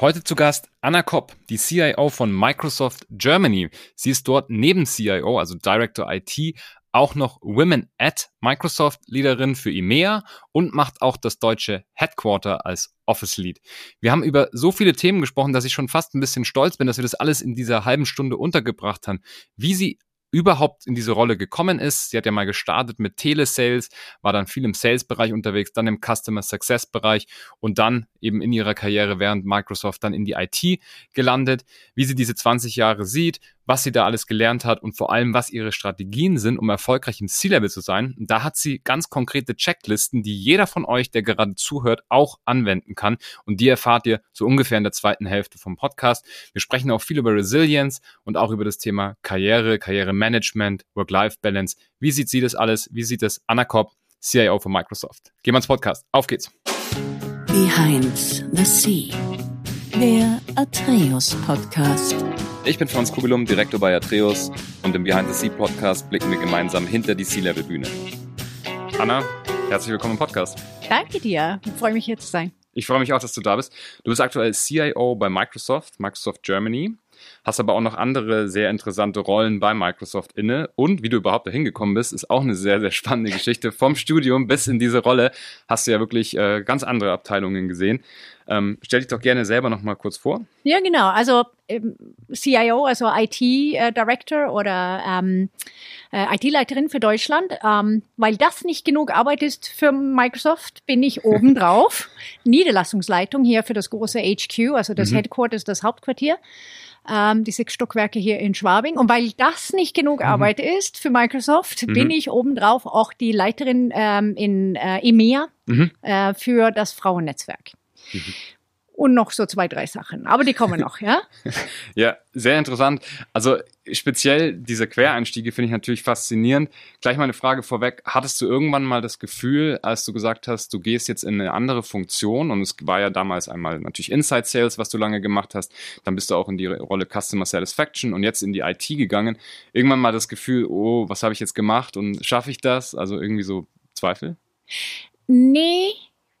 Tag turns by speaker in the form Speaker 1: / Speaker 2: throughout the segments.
Speaker 1: Heute zu Gast Anna Kopp, die CIO von Microsoft Germany. Sie ist dort neben CIO, also Director IT, auch noch Women at Microsoft Leaderin für EMEA und macht auch das deutsche Headquarter als Office Lead. Wir haben über so viele Themen gesprochen, dass ich schon fast ein bisschen stolz bin, dass wir das alles in dieser halben Stunde untergebracht haben. Wie sie überhaupt in diese Rolle gekommen ist. Sie hat ja mal gestartet mit Telesales, war dann viel im Sales-Bereich unterwegs, dann im Customer Success-Bereich und dann eben in ihrer Karriere während Microsoft dann in die IT gelandet. Wie sie diese 20 Jahre sieht, was sie da alles gelernt hat und vor allem, was ihre Strategien sind, um erfolgreich im C-Level zu sein. Und da hat sie ganz konkrete Checklisten, die jeder von euch, der gerade zuhört, auch anwenden kann. Und die erfahrt ihr so ungefähr in der zweiten Hälfte vom Podcast. Wir sprechen auch viel über Resilience und auch über das Thema Karriere, Karrieremanagement, Work-Life-Balance. Wie sieht sie das alles? Wie sieht es Anna Kopp, CIO von Microsoft? Gehen wir ins Podcast. Auf geht's.
Speaker 2: Behind the Sea. Der Atreus Podcast.
Speaker 1: Ich bin Franz Kugelum, Direktor bei Atreus und im Behind the Sea Podcast blicken wir gemeinsam hinter die Sea-Level-Bühne. Anna, herzlich willkommen im Podcast.
Speaker 3: Danke dir. Ich freue mich hier zu sein.
Speaker 1: Ich freue mich auch, dass du da bist. Du bist aktuell CIO bei Microsoft, Microsoft Germany, hast aber auch noch andere sehr interessante Rollen bei Microsoft inne. Und wie du überhaupt dahin gekommen bist, ist auch eine sehr, sehr spannende Geschichte. Vom Studium bis in diese Rolle hast du ja wirklich äh, ganz andere Abteilungen gesehen. Ähm, stell dich doch gerne selber noch mal kurz vor.
Speaker 3: Ja, genau. Also ähm, CIO, also IT äh, Director oder ähm, äh, IT-Leiterin für Deutschland. Ähm, weil das nicht genug Arbeit ist für Microsoft, bin ich obendrauf. Niederlassungsleitung hier für das große HQ, also das mhm. Headquarters, das Hauptquartier. Ähm, die sechs Stockwerke hier in Schwabing. Und weil das nicht genug mhm. Arbeit ist für Microsoft, mhm. bin ich obendrauf auch die Leiterin ähm, in äh, EMEA mhm. äh, für das Frauennetzwerk. Und noch so zwei, drei Sachen. Aber die kommen noch, ja?
Speaker 1: ja, sehr interessant. Also speziell diese Quereinstiege finde ich natürlich faszinierend. Gleich mal eine Frage vorweg. Hattest du irgendwann mal das Gefühl, als du gesagt hast, du gehst jetzt in eine andere Funktion und es war ja damals einmal natürlich Inside Sales, was du lange gemacht hast, dann bist du auch in die Rolle Customer Satisfaction und jetzt in die IT gegangen. Irgendwann mal das Gefühl, oh, was habe ich jetzt gemacht und schaffe ich das? Also irgendwie so Zweifel?
Speaker 3: Nee,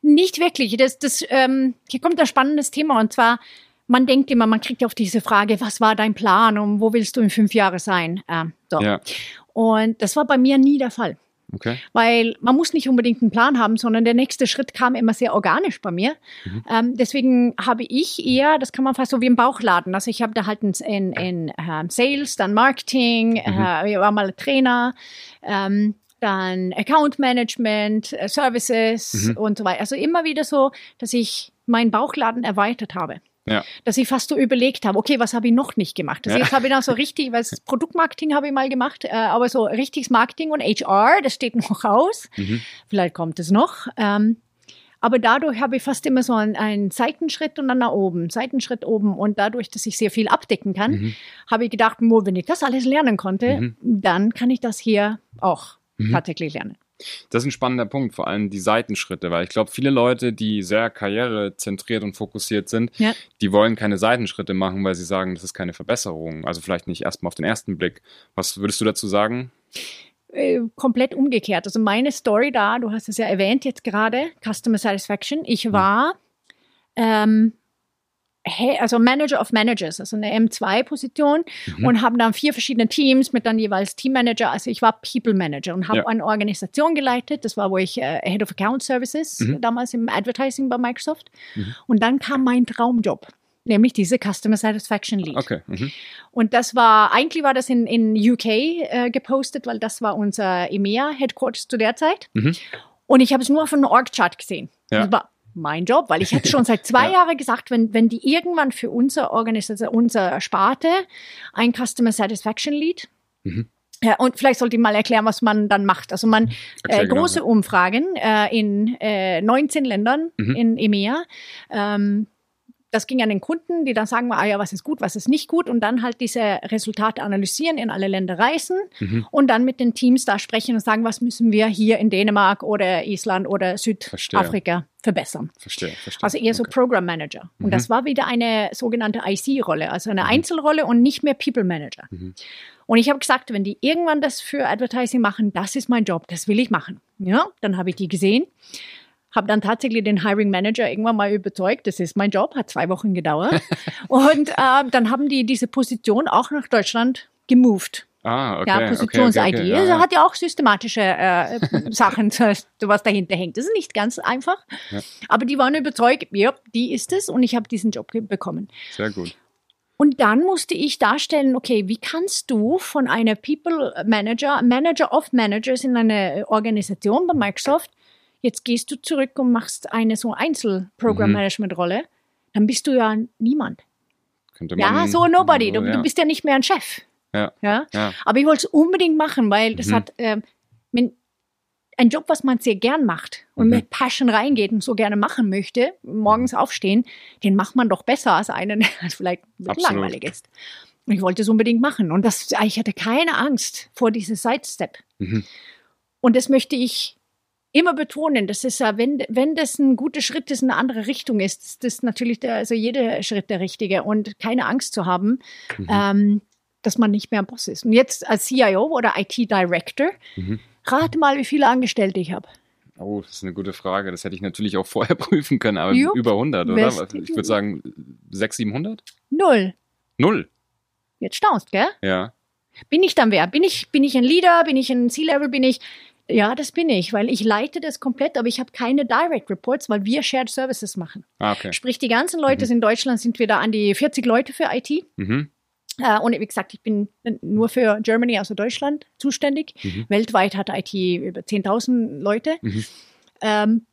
Speaker 3: nicht wirklich. Das, das, ähm, hier kommt ein spannendes Thema und zwar, man denkt immer, man kriegt auf diese Frage, was war dein Plan und wo willst du in fünf Jahren sein? Ähm, so. Ja. Und das war bei mir nie der Fall. Okay. Weil man muss nicht unbedingt einen Plan haben, sondern der nächste Schritt kam immer sehr organisch bei mir. Mhm. Ähm, deswegen habe ich eher, das kann man fast so wie im Bauchladen. Also ich habe da halt in, in, in uh, Sales, dann Marketing, mhm. uh, ich war mal Trainer. Ähm, dann Account Management, äh, Services mhm. und so weiter. Also immer wieder so, dass ich meinen Bauchladen erweitert habe. Ja. Dass ich fast so überlegt habe, okay, was habe ich noch nicht gemacht? Also ja. jetzt habe ich noch so richtig, weil Produktmarketing habe ich mal gemacht, äh, aber so richtiges Marketing und HR, das steht noch aus. Mhm. Vielleicht kommt es noch. Ähm, aber dadurch habe ich fast immer so einen, einen, Seitenschritt und dann nach oben, Seitenschritt oben. Und dadurch, dass ich sehr viel abdecken kann, mhm. habe ich gedacht, wenn ich das alles lernen konnte, mhm. dann kann ich das hier auch mhm. tatsächlich lernen.
Speaker 1: Das ist ein spannender Punkt, vor allem die Seitenschritte, weil ich glaube, viele Leute, die sehr karrierezentriert und fokussiert sind, ja. die wollen keine Seitenschritte machen, weil sie sagen, das ist keine Verbesserung. Also vielleicht nicht erstmal auf den ersten Blick. Was würdest du dazu sagen?
Speaker 3: Äh, komplett umgekehrt. Also meine Story da, du hast es ja erwähnt jetzt gerade, Customer Satisfaction. Ich mhm. war ähm, also Manager of Managers, also eine M2-Position mhm. und haben dann vier verschiedene Teams mit dann jeweils Teammanager. Also ich war People Manager und habe ja. eine Organisation geleitet. Das war, wo ich äh, Head of Account Services mhm. damals im Advertising bei Microsoft. Mhm. Und dann kam mein Traumjob nämlich diese Customer Satisfaction Lead. Okay. Mhm. Und das war, eigentlich war das in, in UK äh, gepostet, weil das war unser EMEA Headquarters zu der Zeit. Mhm. Und ich habe es nur von einem Org-Chart gesehen. Ja. Das war mein Job, weil ich hätte schon seit zwei ja. Jahren gesagt, wenn, wenn die irgendwann für unsere Organisation, unsere Sparte ein Customer Satisfaction Lead mhm. Ja, und vielleicht sollte ich mal erklären, was man dann macht. Also man äh, große genau, ja. Umfragen äh, in äh, 19 Ländern mhm. in EMEA. Ähm, das ging an den Kunden, die dann sagen, ah ja, was ist gut, was ist nicht gut und dann halt diese Resultate analysieren, in alle Länder reisen mhm. und dann mit den Teams da sprechen und sagen, was müssen wir hier in Dänemark oder Island oder Südafrika verbessern. Verstehe, verstehe. Also eher so okay. Program Manager. Und mhm. das war wieder eine sogenannte IC-Rolle, also eine mhm. Einzelrolle und nicht mehr People Manager. Mhm. Und ich habe gesagt, wenn die irgendwann das für Advertising machen, das ist mein Job, das will ich machen. Ja, dann habe ich die gesehen habe dann tatsächlich den Hiring Manager irgendwann mal überzeugt, das ist mein Job, hat zwei Wochen gedauert. und äh, dann haben die diese Position auch nach Deutschland gemoved.
Speaker 1: Ah, okay.
Speaker 3: Ja, Positions-ID.
Speaker 1: Okay, okay, okay.
Speaker 3: Also
Speaker 1: Ja,
Speaker 3: hat ja auch systematische äh, Sachen, was dahinter hängt. Das ist nicht ganz einfach.
Speaker 1: Ja.
Speaker 3: Aber die waren überzeugt, ja, die ist es und ich habe diesen Job bekommen.
Speaker 1: Sehr gut.
Speaker 3: Und dann musste ich darstellen, okay, wie kannst du von einer People Manager, Manager of Managers in einer Organisation bei Microsoft, jetzt gehst du zurück und machst eine so Einzel-Program-Management-Rolle, dann bist du ja niemand.
Speaker 1: Könnte
Speaker 3: Ja,
Speaker 1: man,
Speaker 3: so nobody. Du,
Speaker 1: ja.
Speaker 3: du bist ja nicht mehr ein Chef.
Speaker 1: Ja.
Speaker 3: Ja?
Speaker 1: Ja.
Speaker 3: Aber ich wollte es unbedingt machen, weil das
Speaker 1: Mhm.
Speaker 3: hat ähm, wenn, ein Job, was man sehr gern macht und
Speaker 1: Mhm.
Speaker 3: mit Passion reingeht und so gerne machen möchte, morgens aufstehen, den macht man doch besser als einen, der vielleicht ein bisschen langweilig ist. Und ich wollte es unbedingt machen. Und das, ich hatte keine Angst vor diesem Sidestep.
Speaker 1: Mhm.
Speaker 3: Und das möchte ich immer betonen. Das ist ja, wenn, wenn das ein guter Schritt ist, in eine andere Richtung ist, ist das natürlich der, also jeder Schritt der richtige. Und keine Angst zu haben,
Speaker 1: Mhm.
Speaker 3: ähm, dass man nicht mehr ein Boss ist. Und jetzt als CIO oder IT-Director,
Speaker 1: Mhm.
Speaker 3: rate mal, wie viele Angestellte ich habe.
Speaker 1: Oh, das ist eine gute Frage. Das hätte ich natürlich auch vorher prüfen können, aber
Speaker 3: Jupp.
Speaker 1: über 100, oder?
Speaker 3: West-
Speaker 1: Ich würde sagen 600, 700?
Speaker 3: Null.
Speaker 1: Null.
Speaker 3: Jetzt staunst, gell?
Speaker 1: Ja.
Speaker 3: Bin ich dann wer? Bin ich, bin ich ein Leader? Bin ich ein C-Level? Bin ich. Ja, das bin ich, weil ich leite das komplett, aber ich habe keine Direct Reports, weil wir Shared Services machen.
Speaker 1: Ah, okay.
Speaker 3: Sprich, die ganzen Leute in Deutschland sind wir da an die 40 Leute für IT.
Speaker 1: Mhm.
Speaker 3: Äh, und wie gesagt, ich bin nur für Germany, also Deutschland, zuständig.
Speaker 1: Mhm.
Speaker 3: Weltweit hat IT über 10.000 Leute.
Speaker 1: Mhm.
Speaker 3: Ähm,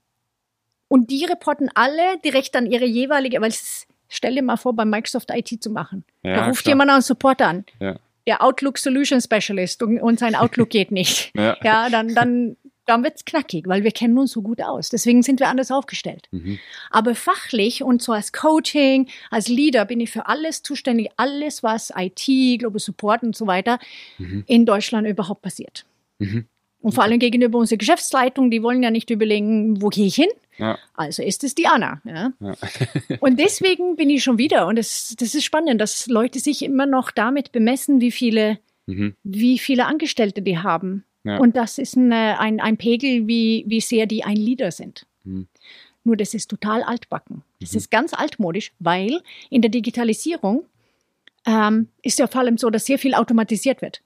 Speaker 3: und die reporten alle direkt an ihre jeweilige, weil es stell dir mal vor, bei Microsoft IT zu machen.
Speaker 1: Ja,
Speaker 3: da ruft
Speaker 1: klar.
Speaker 3: jemand einen Support an.
Speaker 1: Ja.
Speaker 3: Der Outlook Solution Specialist und, und sein Outlook geht nicht.
Speaker 1: Ja.
Speaker 3: Ja, dann, dann, dann wird's knackig, weil wir kennen uns so gut aus. Deswegen sind wir anders aufgestellt.
Speaker 1: Mhm.
Speaker 3: Aber fachlich und so als Coaching, als Leader bin ich für alles zuständig, alles, was IT, Global Support und so weiter
Speaker 1: Mhm.
Speaker 3: in Deutschland überhaupt passiert.
Speaker 1: Mhm.
Speaker 3: Und vor allem gegenüber unserer Geschäftsleitung, die wollen ja nicht überlegen, wo gehe ich hin?
Speaker 1: Ja.
Speaker 3: Also ist es die Anna. Ja?
Speaker 1: Ja.
Speaker 3: Und deswegen bin ich schon wieder, und das, das ist spannend, dass Leute sich immer noch damit bemessen, wie viele,
Speaker 1: Mhm.
Speaker 3: wie viele Angestellte die haben.
Speaker 1: Ja.
Speaker 3: Und das ist eine, ein, ein Pegel, wie, wie sehr die ein Leader sind.
Speaker 1: Mhm.
Speaker 3: Nur das ist total altbacken. Das
Speaker 1: Mhm.
Speaker 3: ist ganz altmodisch, weil in der Digitalisierung ähm, ist ja vor allem so, dass sehr viel automatisiert wird.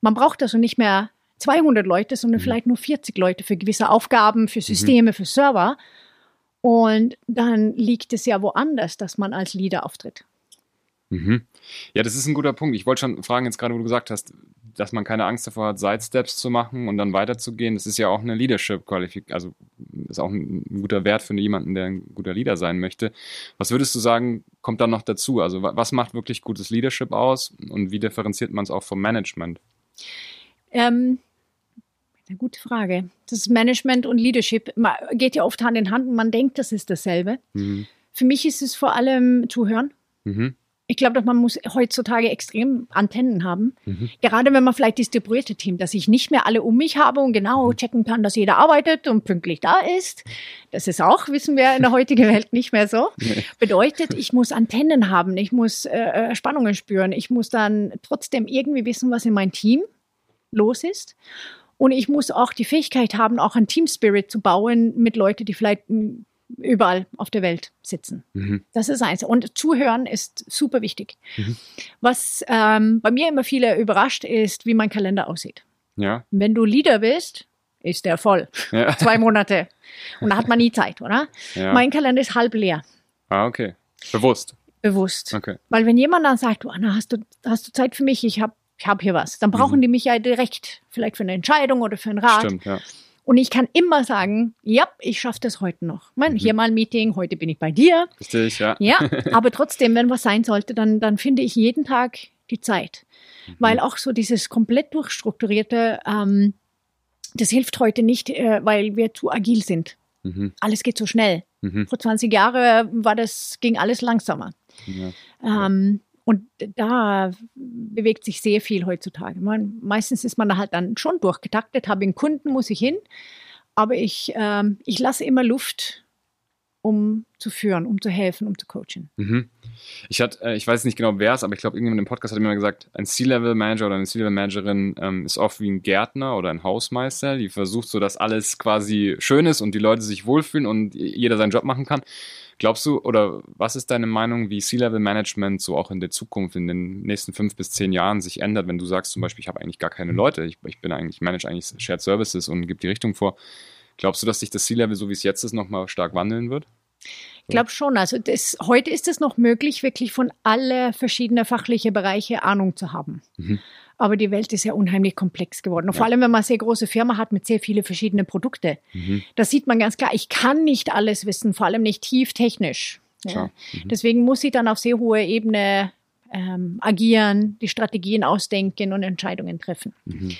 Speaker 3: Man braucht also nicht mehr 200 Leute, sondern
Speaker 1: Mhm.
Speaker 3: vielleicht nur 40 Leute für gewisse Aufgaben, für Systeme, für Server. Und dann liegt es ja woanders, dass man als Leader auftritt.
Speaker 1: Mhm. Ja, das ist ein guter Punkt. Ich wollte schon fragen, jetzt gerade, wo du gesagt hast, dass man keine Angst davor hat, Sidesteps zu machen und dann weiterzugehen. Das ist ja auch eine Leadership-Qualifikation, also ist auch ein guter Wert für jemanden, der ein guter Leader sein möchte. Was würdest du sagen, kommt da noch dazu? Also wa- was macht wirklich gutes Leadership aus und wie differenziert man es auch vom Management?
Speaker 3: Ähm, eine gute Frage. Das Management und Leadership ma- geht ja oft Hand in Hand und man denkt, das ist dasselbe.
Speaker 1: Mhm.
Speaker 3: Für mich ist es vor allem Zuhören.
Speaker 1: Mhm.
Speaker 3: Ich glaube, dass man muss heutzutage extrem Antennen haben.
Speaker 1: Mhm.
Speaker 3: Gerade wenn man vielleicht distribuierte Team, dass ich nicht mehr alle um mich habe und genau checken kann, dass jeder arbeitet und pünktlich da ist. Das ist auch, wissen wir, in der heutigen Welt nicht mehr so.
Speaker 1: Nee.
Speaker 3: Bedeutet, ich muss Antennen haben, ich muss äh, äh, Spannungen spüren, ich muss dann trotzdem irgendwie wissen, was in meinem Team los ist. Und ich muss auch die Fähigkeit haben, auch einen Team Spirit zu bauen mit Leuten, die vielleicht mh, überall auf der Welt sitzen.
Speaker 1: Mhm.
Speaker 3: Das ist eins. Und zuhören ist super wichtig.
Speaker 1: Mhm.
Speaker 3: Was ähm, bei mir immer viele überrascht ist, wie mein Kalender aussieht.
Speaker 1: Ja.
Speaker 3: Wenn du Leader bist, ist der voll.
Speaker 1: Ja.
Speaker 3: Zwei Monate. Und da hat man nie Zeit, oder?
Speaker 1: ja.
Speaker 3: Mein Kalender ist halb leer.
Speaker 1: ah, okay. Bewusst.
Speaker 3: Bewusst.
Speaker 1: Okay.
Speaker 3: Weil wenn jemand dann sagt, du Anna, hast du, hast du Zeit für mich? Ich habe ich hab hier was. Dann brauchen
Speaker 1: Mhm.
Speaker 3: die mich ja direkt, vielleicht für eine Entscheidung oder für einen Rat.
Speaker 1: Stimmt, ja.
Speaker 3: Und ich kann immer sagen, ja, ich schaffe das heute noch. Man,
Speaker 1: Mhm.
Speaker 3: Hier mal ein Meeting, heute bin ich bei dir.
Speaker 1: Richtig, ja.
Speaker 3: Ja, aber trotzdem, wenn was sein sollte, dann, dann finde ich jeden Tag die Zeit. Weil auch so dieses komplett durchstrukturierte, ähm, das hilft heute nicht, äh, weil wir zu agil sind.
Speaker 1: Mhm.
Speaker 3: Alles geht so schnell.
Speaker 1: Mhm.
Speaker 3: Vor 20 Jahren war das, ging alles langsamer.
Speaker 1: Ja.
Speaker 3: Ähm, und da bewegt sich sehr viel heutzutage. Man, meistens ist man da halt dann schon durchgetaktet, habe einen Kunden, muss ich hin. Aber ich, ähm, ich lasse immer Luft um zu führen, um zu helfen, um zu coachen.
Speaker 1: Mhm. Ich hatte, äh, ich weiß nicht genau wer es, aber ich glaube, irgendjemand im Podcast hat mir mal gesagt, ein C-Level-Manager oder eine C-Level-Managerin ähm, ist oft wie ein Gärtner oder ein Hausmeister, die versucht so, dass alles quasi schön ist und die Leute sich wohlfühlen und jeder seinen Job machen kann. Glaubst du, oder was ist deine Meinung, wie C-Level-Management so auch in der Zukunft, in den nächsten fünf bis zehn Jahren sich ändert, wenn du sagst zum Beispiel, ich habe eigentlich gar keine Leute, ich, ich bin eigentlich, manage eigentlich Shared Services und gebe die Richtung vor. Glaubst du, dass sich das C-Level, so wie es jetzt ist, nochmal stark wandeln wird?
Speaker 3: Ich glaube schon. Also das, heute ist es noch möglich, wirklich von alle verschiedenen fachlichen Bereiche Ahnung zu haben. Mhm. Aber die Welt ist ja unheimlich komplex geworden. Und ja. vor allem, wenn man eine sehr große Firma hat mit sehr vielen verschiedenen Produkten. Mhm. Da sieht man ganz klar, ich kann nicht alles wissen, vor allem nicht tief technisch. Ja. Mhm. Deswegen muss ich dann auf sehr hoher Ebene ähm, agieren, die Strategien ausdenken und Entscheidungen treffen. Mhm.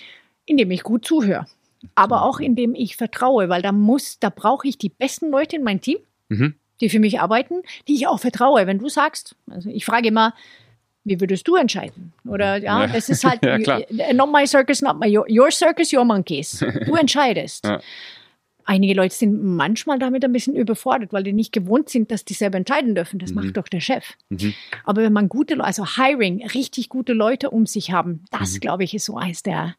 Speaker 3: Indem ich gut zuhöre. Aber auch indem ich vertraue, weil da muss, da brauche ich die besten Leute in meinem Team mhm. die für mich arbeiten, die ich auch vertraue. Wenn du sagst, also ich frage immer, wie würdest du entscheiden? Oder ja, ja. das ist halt ja, not my circus, not my your, your circus, your monkeys. Du entscheidest. ja. Einige Leute sind manchmal damit ein bisschen überfordert, weil die nicht gewohnt sind, dass die selber entscheiden dürfen. Das mhm. macht doch der Chef. Mhm. Aber wenn man gute Leute, also Hiring, richtig gute Leute um sich haben, das mhm. glaube ich ist so eins der,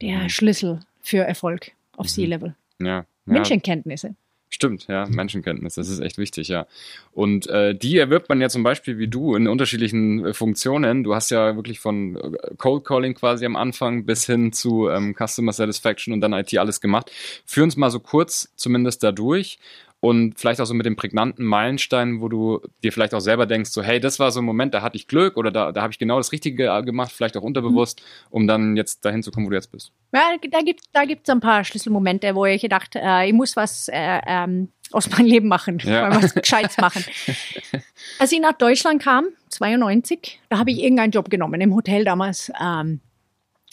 Speaker 3: der mhm. Schlüssel für Erfolg auf mhm. C-Level. Ja. Menschenkenntnisse.
Speaker 1: Stimmt, ja, Menschenkenntnis, das ist echt wichtig, ja. Und äh, die erwirbt man ja zum Beispiel wie du in unterschiedlichen äh, Funktionen. Du hast ja wirklich von äh, Cold Calling quasi am Anfang bis hin zu ähm, Customer Satisfaction und dann IT alles gemacht. Führ uns mal so kurz zumindest dadurch und vielleicht auch so mit dem prägnanten Meilenstein, wo du dir vielleicht auch selber denkst, so hey, das war so ein Moment, da hatte ich Glück oder da, da habe ich genau das Richtige gemacht, vielleicht auch unterbewusst, mhm. um dann jetzt dahin zu kommen, wo du jetzt bist.
Speaker 3: Ja, da gibt es da gibt's ein paar Schlüsselmomente, wo ich gedacht, äh, ich muss was äh, ähm, aus meinem Leben machen, ja. was Gescheites machen. Als ich nach Deutschland kam, 92, da habe ich irgendeinen Job genommen im Hotel damals. Ähm,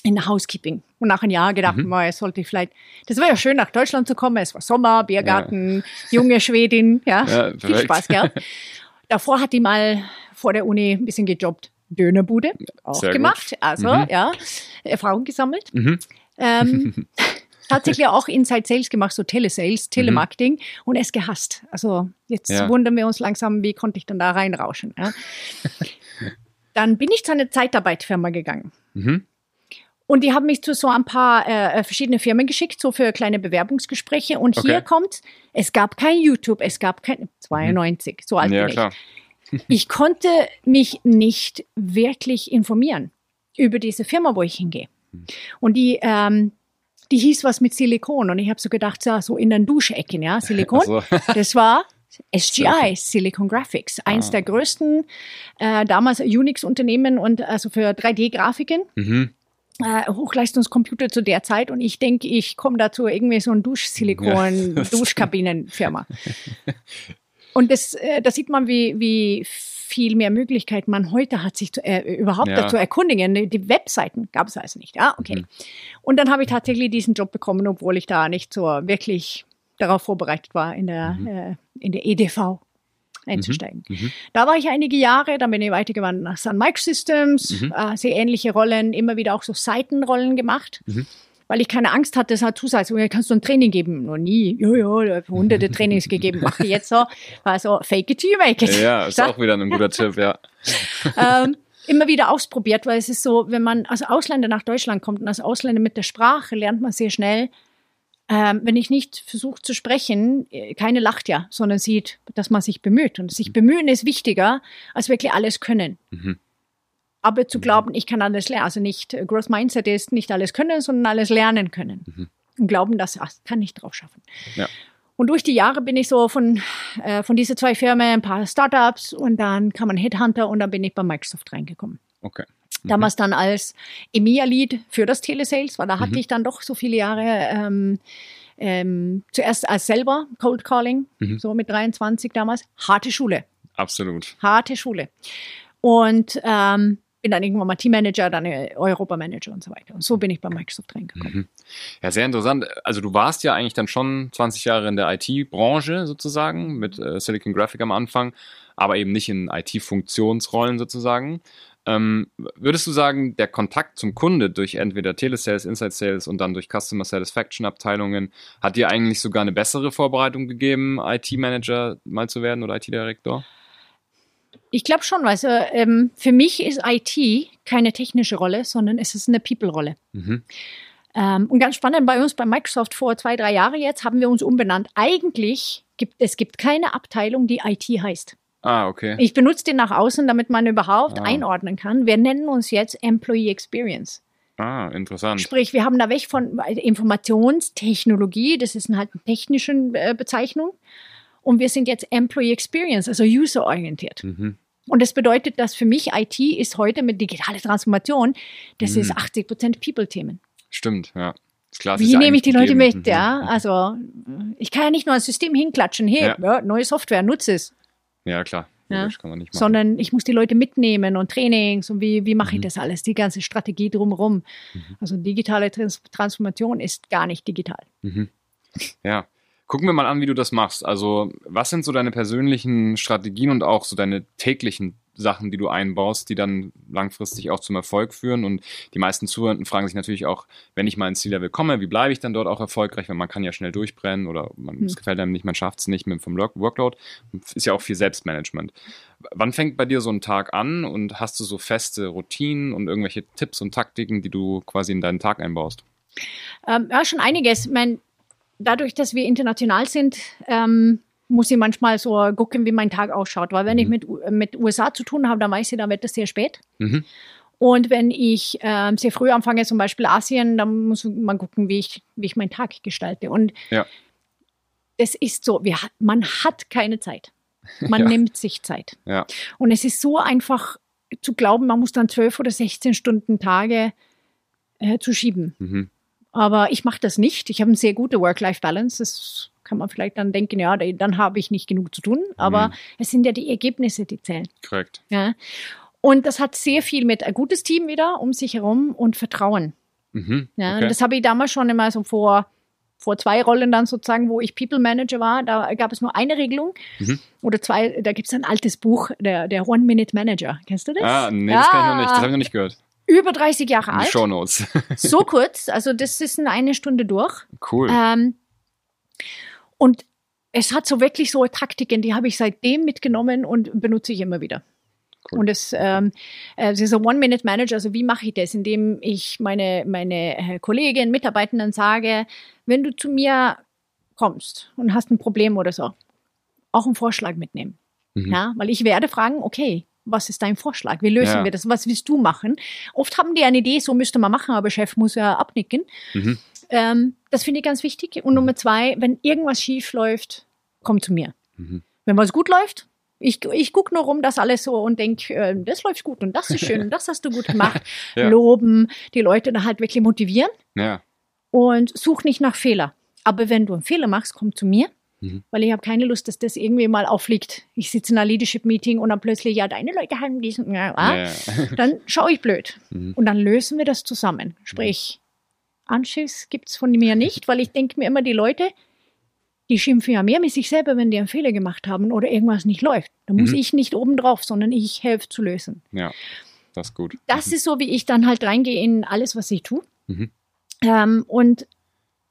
Speaker 3: in der Housekeeping. Und nach einem Jahr gedacht, mhm. mal, sollte ich vielleicht, das war ja schön, nach Deutschland zu kommen. Es war Sommer, Biergarten, ja. junge Schwedin, ja, ja viel Spaß, gell? Davor hat die mal vor der Uni ein bisschen gejobbt. Dönerbude, auch Sehr gemacht. Gut. Also, mhm. ja, Erfahrung gesammelt. Mhm. Ähm, tatsächlich auch Inside Sales gemacht, so Telesales, mhm. Telemarketing mhm. und es gehasst. Also jetzt ja. wundern wir uns langsam, wie konnte ich dann da reinrauschen. Ja? dann bin ich zu einer Zeitarbeitsfirma gegangen. Mhm. Und die haben mich zu so ein paar äh, äh, verschiedene Firmen geschickt, so für kleine Bewerbungsgespräche. Und okay. hier kommt, es gab kein YouTube, es gab kein 92, mhm. so alt ja, bin klar. ich. ich konnte mich nicht wirklich informieren über diese Firma, wo ich hingehe. Mhm. Und die, ähm, die hieß was mit Silikon. Und ich habe so gedacht, ja, so in den Duschecken, ja, Silikon. So. Das war SGI, Silicon Graphics, eins ah. der größten äh, damals Unix-Unternehmen und also für 3D-Grafiken. Mhm äh, Hochleistungscomputer zu der Zeit und ich denke, ich komme dazu irgendwie so ein Duschsilikon, ja. Duschkabinenfirma. und das, äh, da sieht man, wie, wie viel mehr Möglichkeiten man heute hat, sich zu, äh, überhaupt ja. dazu erkundigen. Die Webseiten gab es also nicht. Ja, okay. Mhm. Und dann habe ich tatsächlich diesen Job bekommen, obwohl ich da nicht so wirklich darauf vorbereitet war in der, mhm. äh, in der EDV einzusteigen. Mhm. mhm. Da war ich einige Jahre, dann bin ich weitergewandert nach Sun Microsystems, mhm. äh, sehr ähnliche Rollen, immer wieder auch so Seitenrollen gemacht. Mhm. Weil ich keine Angst hatte, es hat Zusatz, oh, kannst du ein Training geben? Noch nie. Ja, ja, hunderte Trainings gegeben. Mache ich jetzt so. War so, fake it you make it.
Speaker 1: Ja, ist auch wieder ein guter Tipp, ja.
Speaker 3: ähm, immer wieder ausprobiert, weil es ist so, wenn man als Ausländer nach Deutschland kommt und als Ausländer mit der Sprache lernt man sehr schnell, ähm, wenn ich nicht versuche zu sprechen, äh, keine lacht ja, sondern sieht, dass man sich bemüht. Und sich bemühen ist wichtiger, als wirklich alles können. Mhm. Aber zu mhm. glauben, ich kann alles lernen, also nicht, äh, Growth Mindset ist nicht alles können, sondern alles lernen können. Mhm. Und glauben, das ach, kann ich drauf schaffen. Ja. Und durch die Jahre bin ich so von, äh, von diese zwei Firmen, ein paar Startups und dann kam ein Headhunter und dann bin ich bei Microsoft reingekommen.
Speaker 1: Okay.
Speaker 3: Mhm. Damals dann als EMEA-Lead für das Telesales, weil da hatte mhm. ich dann doch so viele Jahre ähm, ähm, zuerst als selber Cold Calling, mhm. so mit 23 damals. Harte Schule.
Speaker 1: Absolut.
Speaker 3: Harte Schule. Und ähm, bin dann irgendwann mal Teammanager, dann Europamanager und so weiter. Und so bin ich bei Microsoft reingekommen. Mhm.
Speaker 1: Ja, sehr interessant. Also du warst ja eigentlich dann schon 20 Jahre in der IT-Branche sozusagen mit äh, Silicon Graphic am Anfang, aber eben nicht in IT-Funktionsrollen sozusagen. Ähm, würdest du sagen, der Kontakt zum Kunde durch entweder Telesales, Inside Sales und dann durch Customer Satisfaction Abteilungen hat dir eigentlich sogar eine bessere Vorbereitung gegeben, IT-Manager mal zu werden oder IT-Direktor?
Speaker 3: Ich glaube schon, also ähm, für mich ist IT keine technische Rolle, sondern es ist eine People-Rolle.
Speaker 1: Mhm.
Speaker 3: Ähm, und ganz spannend bei uns bei Microsoft vor zwei, drei Jahren jetzt haben wir uns umbenannt. Eigentlich gibt es gibt keine Abteilung, die IT heißt.
Speaker 1: Ah, okay.
Speaker 3: Ich benutze den nach außen, damit man überhaupt
Speaker 1: Ah.
Speaker 3: einordnen kann. Wir nennen uns jetzt Employee Experience.
Speaker 1: Ah, interessant.
Speaker 3: Sprich, wir haben da weg von Informationstechnologie, das ist halt eine technische äh, Bezeichnung. Und wir sind jetzt Employee Experience, also user-orientiert.
Speaker 1: Mhm.
Speaker 3: Und das bedeutet, dass für mich IT ist heute mit digitaler Transformation, das
Speaker 1: Mhm.
Speaker 3: ist 80 Prozent People-Themen.
Speaker 1: Stimmt, ja. Klar,
Speaker 3: Wie nehme ich die
Speaker 1: eigentlich
Speaker 3: Leute
Speaker 1: gegeben.
Speaker 3: mit? Ja, also ich kann ja nicht nur ein System hinklatschen, hey,
Speaker 1: Ja.
Speaker 3: ja. neue Software, nutze es.
Speaker 1: Ja, klar.
Speaker 3: Ja. Sondern ich muss die Leute mitnehmen und Trainings und wie, wie mache ich
Speaker 1: Mhm.
Speaker 3: das alles, die ganze Strategie drumherum. Also digitale Trans Transformation ist gar nicht digital.
Speaker 1: Mhm. Ja. Gucken wir mal an, wie du das machst. Also, was sind so deine persönlichen Strategien und auch so deine täglichen Sachen, die du einbaust, die dann langfristig auch zum Erfolg führen? Und die meisten Zuhörenden fragen sich natürlich auch, wenn ich mal ins Ziellevel komme, wie bleibe ich dann dort auch erfolgreich? Weil man kann ja schnell durchbrennen oder man,
Speaker 3: Hm.
Speaker 1: es gefällt einem nicht, man schafft es nicht mit vom Work- Workload. Ist ja auch viel Selbstmanagement. Wann fängt bei dir so ein Tag an und hast du so feste Routinen und irgendwelche Tipps und Taktiken, die du quasi in deinen Tag einbaust?
Speaker 3: Ähm, ja, schon einiges. Ich mein, dadurch, dass wir international sind, ähm, muss ich manchmal so gucken, wie mein Tag ausschaut. Weil wenn ich
Speaker 1: Mhm.
Speaker 3: mit, U- mit USA zu tun habe, dann weiß ich, dann wird es sehr spät.
Speaker 1: Mhm.
Speaker 3: Und wenn ich ähm, sehr früh anfange, zum Beispiel Asien, dann muss man gucken, wie ich, wie ich meinen Tag gestalte. Und
Speaker 1: Ja.
Speaker 3: es ist so, wir, man hat keine Zeit. Man
Speaker 1: Ja.
Speaker 3: nimmt sich Zeit.
Speaker 1: Ja.
Speaker 3: Und es ist so einfach zu glauben, man muss dann 12 oder 16 Stunden Tage äh, zu schieben.
Speaker 1: Mhm.
Speaker 3: Aber ich mache das nicht. Ich habe eine sehr gute Work-Life-Balance. Das kann man vielleicht dann denken, ja, dann habe ich nicht genug zu tun. Aber
Speaker 1: Mhm.
Speaker 3: es sind ja die Ergebnisse, die zählen.
Speaker 1: Korrekt.
Speaker 3: Ja. Und das hat sehr viel mit ein gutes Team wieder um sich herum und Vertrauen.
Speaker 1: Mhm.
Speaker 3: Ja.
Speaker 1: okay.
Speaker 3: Und das habe ich damals schon immer so vor, vor zwei Rollen dann sozusagen, wo ich People Manager war. Da gab es nur eine Regelung
Speaker 1: Mhm.
Speaker 3: oder zwei. Da gibt es ein altes Buch, der, der One-Minute-Manager. Kennst du das?
Speaker 1: Ah, nee, das kann ich noch nicht. Das habe ich noch nicht gehört.
Speaker 3: Über 30 Jahre alt.
Speaker 1: Shownotes.
Speaker 3: So kurz. Also das ist in eine Stunde durch.
Speaker 1: cool.
Speaker 3: Ähm, und es hat so wirklich so Taktiken, die habe ich seitdem mitgenommen und benutze ich immer wieder.
Speaker 1: Cool.
Speaker 3: Und es, ähm, äh, es ist ein One-Minute-Manager. Also wie mache ich das? Indem ich meine, meine äh, Kolleginnen, Mitarbeitenden sage, wenn du zu mir kommst und hast ein Problem oder so, auch einen Vorschlag mitnehmen.
Speaker 1: Mhm.
Speaker 3: Ja, weil ich werde fragen, okay, was ist dein Vorschlag? Wie lösen
Speaker 1: Ja.
Speaker 3: wir das? Was willst du machen? Oft haben die eine Idee, so müsste man machen, aber Chef muss ja abnicken.
Speaker 1: Mhm.
Speaker 3: Ähm, das finde ich ganz wichtig. Und Nummer zwei, wenn irgendwas schief läuft, komm zu mir.
Speaker 1: Mhm.
Speaker 3: Wenn was gut läuft, ich, ich gucke nur rum, das alles so und denke, äh, das läuft gut und das ist schön und das hast du gut gemacht.
Speaker 1: Ja.
Speaker 3: Loben, die Leute da halt wirklich motivieren
Speaker 1: Ja.
Speaker 3: und such nicht nach Fehler. Aber wenn du einen Fehler machst, komm zu mir,
Speaker 1: Mhm.
Speaker 3: weil ich habe keine Lust, dass das irgendwie mal auffliegt. Ich sitze in einer Leadership-Meeting und dann plötzlich, ja, deine Leute haben diesen, ja, ah,
Speaker 1: Ja, ja.
Speaker 3: dann schaue ich blöd.
Speaker 1: Mhm.
Speaker 3: Und dann lösen wir das zusammen. Sprich, Anschiss gibt es von mir nicht, weil ich denke mir immer, die Leute, die schimpfen ja mehr mit sich selber, wenn die einen Fehler gemacht haben oder irgendwas nicht läuft. Da muss
Speaker 1: Mhm.
Speaker 3: ich nicht oben drauf, sondern ich helfe zu lösen.
Speaker 1: ja, das ist gut.
Speaker 3: Das ist so, wie ich dann halt reingehe in alles, was ich tue.
Speaker 1: Mhm.
Speaker 3: Ähm, und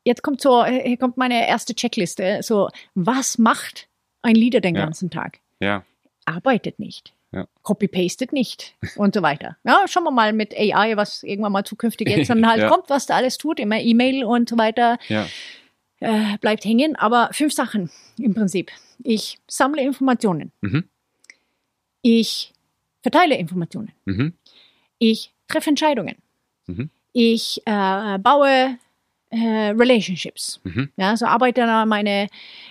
Speaker 3: jetzt kommt so, hier kommt meine erste Checkliste. So, was macht ein Leader den
Speaker 1: Ja.
Speaker 3: ganzen Tag?
Speaker 1: Ja,
Speaker 3: Arbeitet nicht.
Speaker 1: Ja.
Speaker 3: Copy-pastet nicht und so weiter. Ja, schauen wir mal mit AI, was irgendwann mal zukünftig jetzt dann halt
Speaker 1: Ja.
Speaker 3: kommt, was da alles tut, immer E-Mail und so weiter,
Speaker 1: ja.
Speaker 3: äh, bleibt hängen. Aber fünf Sachen im Prinzip. Ich sammle Informationen.
Speaker 1: Mhm.
Speaker 3: Ich verteile Informationen.
Speaker 1: Mhm.
Speaker 3: Ich treffe Entscheidungen.
Speaker 1: Mhm.
Speaker 3: Ich äh, baue äh, Relationships.
Speaker 1: Mhm.
Speaker 3: Ja, also arbeite an meine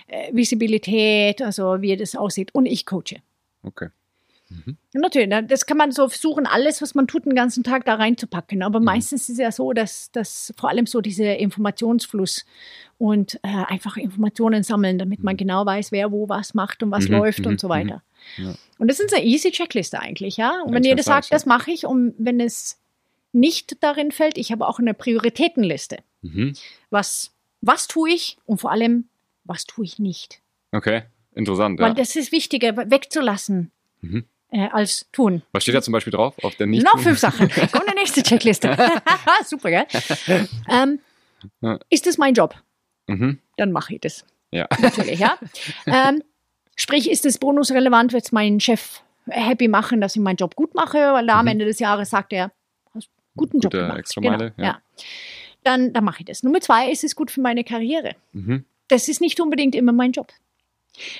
Speaker 3: äh, Visibilität, also wie das aussieht. Und ich coache.
Speaker 1: Okay.
Speaker 3: Und Natürlich, das kann man so versuchen, alles, was man tut, den ganzen Tag da reinzupacken. Aber
Speaker 1: Mhm.
Speaker 3: meistens ist es ja so, dass, dass vor allem so dieser Informationsfluss und äh, einfach Informationen sammeln, damit man genau weiß, wer wo was macht und was
Speaker 1: Mhm,
Speaker 3: läuft
Speaker 1: mhm,
Speaker 3: und so weiter.
Speaker 1: Ja.
Speaker 3: Und das ist eine easy Checkliste eigentlich, ja. Und
Speaker 1: Ja,
Speaker 3: wenn jeder sagt, das mache ich, und wenn es nicht darin fällt, ich habe auch eine Prioritätenliste.
Speaker 1: Mhm.
Speaker 3: Was, was tue ich und vor allem, was tue ich nicht?
Speaker 1: Okay, interessant.
Speaker 3: Weil
Speaker 1: Ja.
Speaker 3: das ist wichtiger, wegzulassen.
Speaker 1: Mhm.
Speaker 3: Äh, als tun.
Speaker 1: Was steht da zum Beispiel drauf auf der nicht
Speaker 3: Noch fünf Sachen. Kommt die nächste Checkliste. Super, gell? Ähm, ist das mein Job?
Speaker 1: Mhm.
Speaker 3: Dann mache ich das.
Speaker 1: Ja.
Speaker 3: Natürlich, ja. ähm, sprich, ist das bonusrelevant? Wird es meinen Chef happy machen, dass ich meinen Job gut mache? Weil da am
Speaker 1: Mhm.
Speaker 3: Ende des Jahres sagt er, hast einen guten Job
Speaker 1: Gute
Speaker 3: gemacht.
Speaker 1: Extrameile,
Speaker 3: genau,
Speaker 1: ja.
Speaker 3: ja. Dann, dann mache ich das. Nummer zwei, ist es gut für meine Karriere?
Speaker 1: Mhm.
Speaker 3: Das ist nicht unbedingt immer mein Job.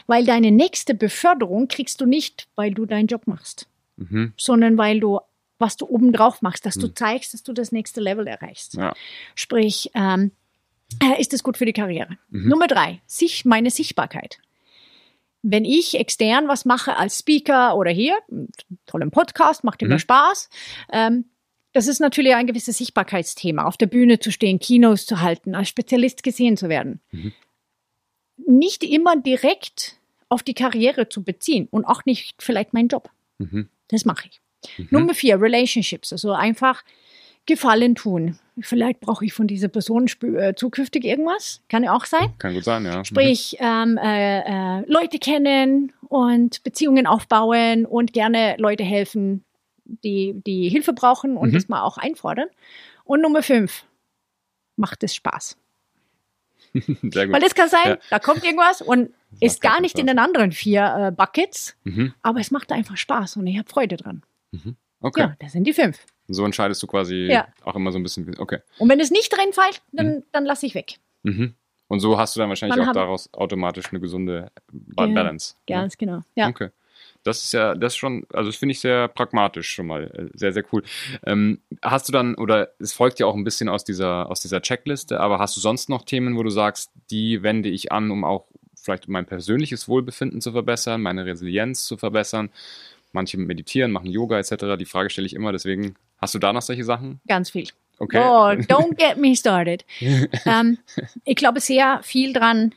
Speaker 3: Weil deine nächste Beförderung kriegst du nicht, weil du deinen Job machst,
Speaker 1: Mhm.
Speaker 3: sondern weil du, was du obendrauf machst, dass du
Speaker 1: Mhm.
Speaker 3: zeigst, dass du das nächste Level erreichst.
Speaker 1: Ja.
Speaker 3: Sprich, ähm, äh, ist es gut für die Karriere.
Speaker 1: Mhm.
Speaker 3: Nummer drei, sich, meine Sichtbarkeit. Wenn ich extern was mache als Speaker oder hier, tollen Podcast, macht immer
Speaker 1: Mhm.
Speaker 3: Spaß. Ähm, das ist natürlich ein gewisses Sichtbarkeitsthema, auf der Bühne zu stehen, Kinos zu halten, als Spezialist gesehen zu werden.
Speaker 1: Mhm.
Speaker 3: Nicht immer direkt auf die Karriere zu beziehen und auch nicht vielleicht mein Job.
Speaker 1: Mhm.
Speaker 3: Das mache ich.
Speaker 1: Mhm.
Speaker 3: Nummer vier, Relationships. Also einfach Gefallen tun. Vielleicht brauche ich von dieser Person äh, zukünftig irgendwas. Kann ja auch sein.
Speaker 1: Kann gut sein, ja.
Speaker 3: Sprich, ähm, äh, äh, Leute kennen und Beziehungen aufbauen und gerne Leute helfen, die, die Hilfe brauchen und
Speaker 1: Mhm.
Speaker 3: das mal auch einfordern. Und Nummer fünf, macht es Spaß.
Speaker 1: Mhm.
Speaker 3: Weil es kann sein,
Speaker 1: Ja.
Speaker 3: da kommt irgendwas und
Speaker 1: macht
Speaker 3: ist gar nicht in
Speaker 1: Spaß.
Speaker 3: den anderen vier äh, Buckets,
Speaker 1: Mhm.
Speaker 3: aber es macht einfach Spaß und ich habe Freude dran.
Speaker 1: Okay.
Speaker 3: Ja, das sind die fünf.
Speaker 1: So entscheidest du quasi
Speaker 3: Ja.
Speaker 1: auch immer so ein bisschen. Okay.
Speaker 3: Und wenn es nicht reinfällt, dann, dann lasse ich weg.
Speaker 1: Mhm. Und so hast du dann wahrscheinlich
Speaker 3: Man
Speaker 1: auch daraus automatisch eine gesunde Ba-. Balance. ne?
Speaker 3: Ganz genau. Ja.
Speaker 1: Okay. Das ist ja, das schon, also das finde ich sehr pragmatisch schon mal. äh, Sehr, sehr cool. Ähm, hast du dann, oder es folgt ja auch ein bisschen aus dieser, aus dieser Checkliste, aber hast du sonst noch Themen, wo du sagst, die wende ich an, um auch vielleicht mein persönliches Wohlbefinden zu verbessern, meine Resilienz zu verbessern? Manche meditieren, machen Yoga etc. Die Frage stelle ich immer, deswegen hast du da noch solche Sachen?
Speaker 3: Ganz viel.
Speaker 1: Okay.
Speaker 3: Oh, don't get me started. ähm, ich glaube sehr viel dran,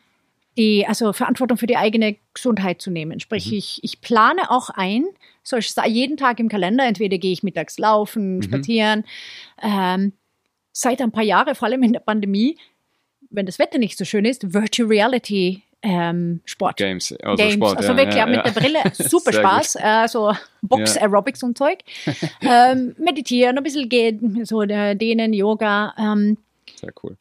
Speaker 3: die, also Verantwortung für die eigene Gesundheit zu nehmen. Sprich,
Speaker 1: Mhm.
Speaker 3: ich, ich plane auch ein, so ich sage jeden Tag im Kalender, entweder gehe ich mittags laufen,
Speaker 1: Mhm.
Speaker 3: spazieren. Ähm, seit ein paar Jahren, vor allem in der Pandemie, wenn das Wetter nicht so schön ist, Virtual Reality ähm, Sport.
Speaker 1: Games, also
Speaker 3: Games.
Speaker 1: Sport.
Speaker 3: also
Speaker 1: ja,
Speaker 3: wirklich
Speaker 1: ja,
Speaker 3: ja, mit der Brille super Spaß. Äh, so Box. Aerobics und Zeug. ähm, meditieren, ein bisschen gehen, so äh, dehnen, Yoga. Ähm,
Speaker 1: Sehr cool.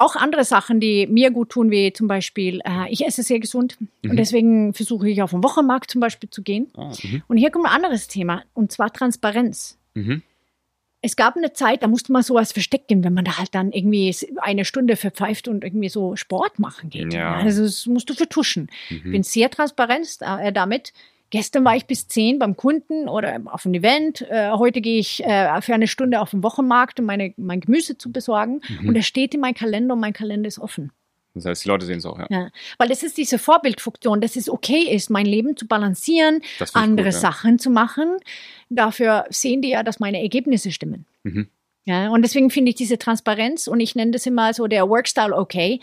Speaker 3: Auch andere Sachen, die mir gut tun, wie zum Beispiel, äh, ich esse sehr gesund
Speaker 1: Mhm.
Speaker 3: und deswegen versuche ich auf den Wochenmarkt zum Beispiel zu gehen.
Speaker 1: Ah, mhm.
Speaker 3: Und hier kommt ein anderes Thema und zwar Transparenz.
Speaker 1: Mhm.
Speaker 3: Es gab eine Zeit, da musste man sowas verstecken, wenn man da halt dann irgendwie eine Stunde verpfeift und irgendwie so Sport machen geht.
Speaker 1: Ja.
Speaker 3: Also das musst du vertuschen. Ich
Speaker 1: Mhm.
Speaker 3: bin sehr transparent äh, damit. Gestern war ich bis 10 beim Kunden oder auf einem Event. Äh, heute gehe ich äh, für eine Stunde auf den Wochenmarkt, um meine, mein Gemüse zu besorgen.
Speaker 1: Mhm.
Speaker 3: Und es steht in meinem Kalender und mein Kalender ist offen.
Speaker 1: Das heißt, die Leute sehen es auch, ja.
Speaker 3: Ja. Weil das ist diese Vorbildfunktion, dass es okay ist, mein Leben zu balancieren, andere
Speaker 1: gut, ja.
Speaker 3: Sachen zu machen. Dafür sehen die ja, dass meine Ergebnisse stimmen.
Speaker 1: Mhm.
Speaker 3: Ja, und deswegen finde ich diese Transparenz und ich nenne das immer so der Workstyle okay.